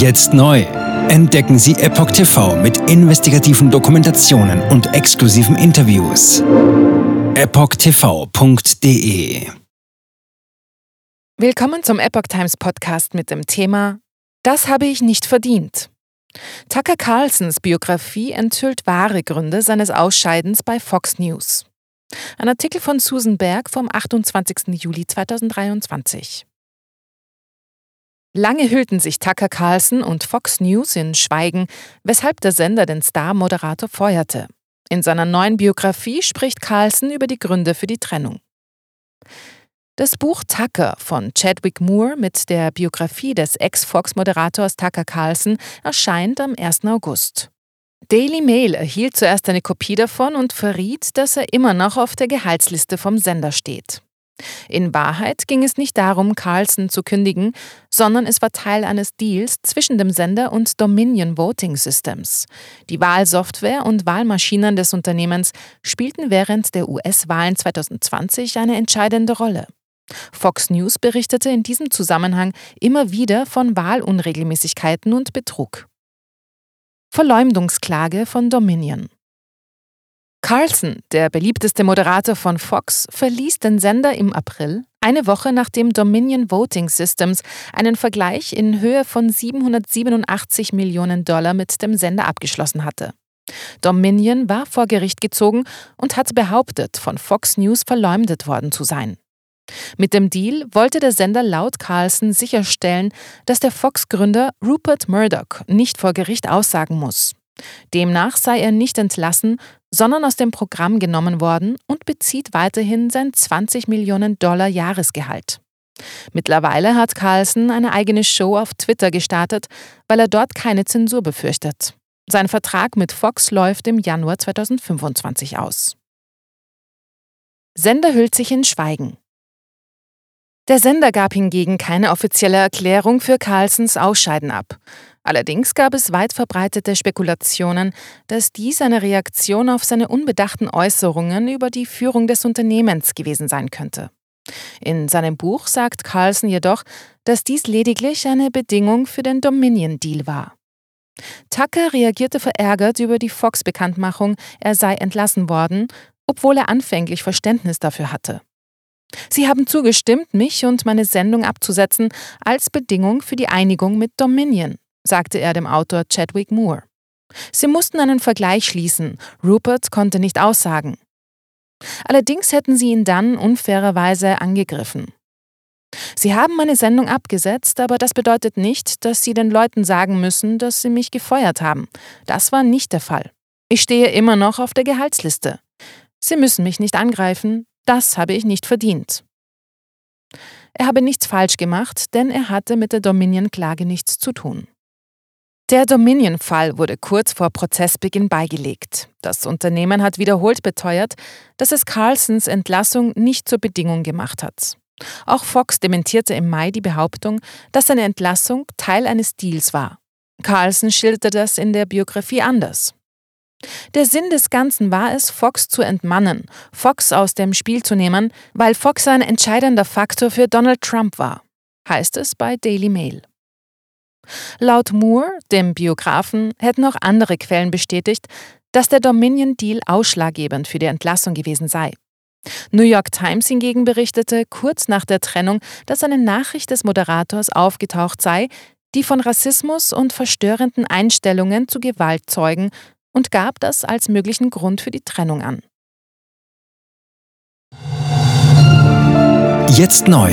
Jetzt neu. Entdecken Sie Epoch TV mit investigativen Dokumentationen und exklusiven Interviews. EpochTV.de Willkommen zum Epoch Times Podcast mit dem Thema Das habe ich nicht verdient. Tucker Carlsons Biografie enthüllt wahre Gründe seines Ausscheidens bei Fox News. Ein Artikel von Susan Berg vom 28. Juli 2023. Lange hüllten sich Tucker Carlson und Fox News in Schweigen, weshalb der Sender den Star-Moderator feuerte. In seiner neuen Biografie spricht Carlson über die Gründe für die Trennung. Das Buch Tucker von Chadwick Moore mit der Biografie des Ex-Fox-Moderators Tucker Carlson erscheint am 1. August. Daily Mail erhielt zuerst eine Kopie davon und verriet, dass er immer noch auf der Gehaltsliste vom Sender steht. In Wahrheit ging es nicht darum, Carlson zu kündigen, sondern es war Teil eines Deals zwischen dem Sender und Dominion Voting Systems. Die Wahlsoftware und Wahlmaschinen des Unternehmens spielten während der US-Wahlen 2020 eine entscheidende Rolle. Fox News berichtete in diesem Zusammenhang immer wieder von Wahlunregelmäßigkeiten und Betrug. Verleumdungsklage von Dominion Carlson, der beliebteste Moderator von Fox, verließ den Sender im April, eine Woche nachdem Dominion Voting Systems einen Vergleich in Höhe von 787 Millionen Dollar mit dem Sender abgeschlossen hatte. Dominion war vor Gericht gezogen und hat behauptet, von Fox News verleumdet worden zu sein. Mit dem Deal wollte der Sender laut Carlson sicherstellen, dass der Fox-Gründer Rupert Murdoch nicht vor Gericht aussagen muss. Demnach sei er nicht entlassen, sondern aus dem Programm genommen worden und bezieht weiterhin sein 20 Millionen Dollar Jahresgehalt. Mittlerweile hat Carlson eine eigene Show auf Twitter gestartet, weil er dort keine Zensur befürchtet. Sein Vertrag mit Fox läuft im Januar 2025 aus. Sender hüllt sich in Schweigen. Der Sender gab hingegen keine offizielle Erklärung für Carlsons Ausscheiden ab. Allerdings gab es weit verbreitete Spekulationen, dass dies eine Reaktion auf seine unbedachten Äußerungen über die Führung des Unternehmens gewesen sein könnte. In seinem Buch sagt Carlson jedoch, dass dies lediglich eine Bedingung für den Dominion-Deal war. Tucker reagierte verärgert über die Fox-Bekanntmachung, er sei entlassen worden, obwohl er anfänglich Verständnis dafür hatte. Sie haben zugestimmt, mich und meine Sendung abzusetzen als Bedingung für die Einigung mit Dominion, sagte er dem Autor Chadwick Moore. Sie mussten einen Vergleich schließen, Rupert konnte nicht aussagen. Allerdings hätten sie ihn dann unfairerweise angegriffen. Sie haben meine Sendung abgesetzt, aber das bedeutet nicht, dass Sie den Leuten sagen müssen, dass Sie mich gefeuert haben. Das war nicht der Fall. Ich stehe immer noch auf der Gehaltsliste. Sie müssen mich nicht angreifen, das habe ich nicht verdient. Er habe nichts falsch gemacht, denn er hatte mit der Dominion-Klage nichts zu tun. Der Dominion-Fall wurde kurz vor Prozessbeginn beigelegt. Das Unternehmen hat wiederholt beteuert, dass es Carlsons Entlassung nicht zur Bedingung gemacht hat. Auch Fox dementierte im Mai die Behauptung, dass seine Entlassung Teil eines Deals war. Carlson schilderte das in der Biografie anders. Der Sinn des Ganzen war es, Fox zu entmannen, Fox aus dem Spiel zu nehmen, weil Fox ein entscheidender Faktor für Donald Trump war, heißt es bei Daily Mail. Laut Moore, dem Biografen, hätten auch andere Quellen bestätigt, dass der Dominion-Deal ausschlaggebend für die Entlassung gewesen sei. New York Times hingegen berichtete kurz nach der Trennung, dass eine Nachricht des Moderators aufgetaucht sei, die von Rassismus und verstörenden Einstellungen zu Gewalt zeugen und gab das als möglichen Grund für die Trennung an. Jetzt neu.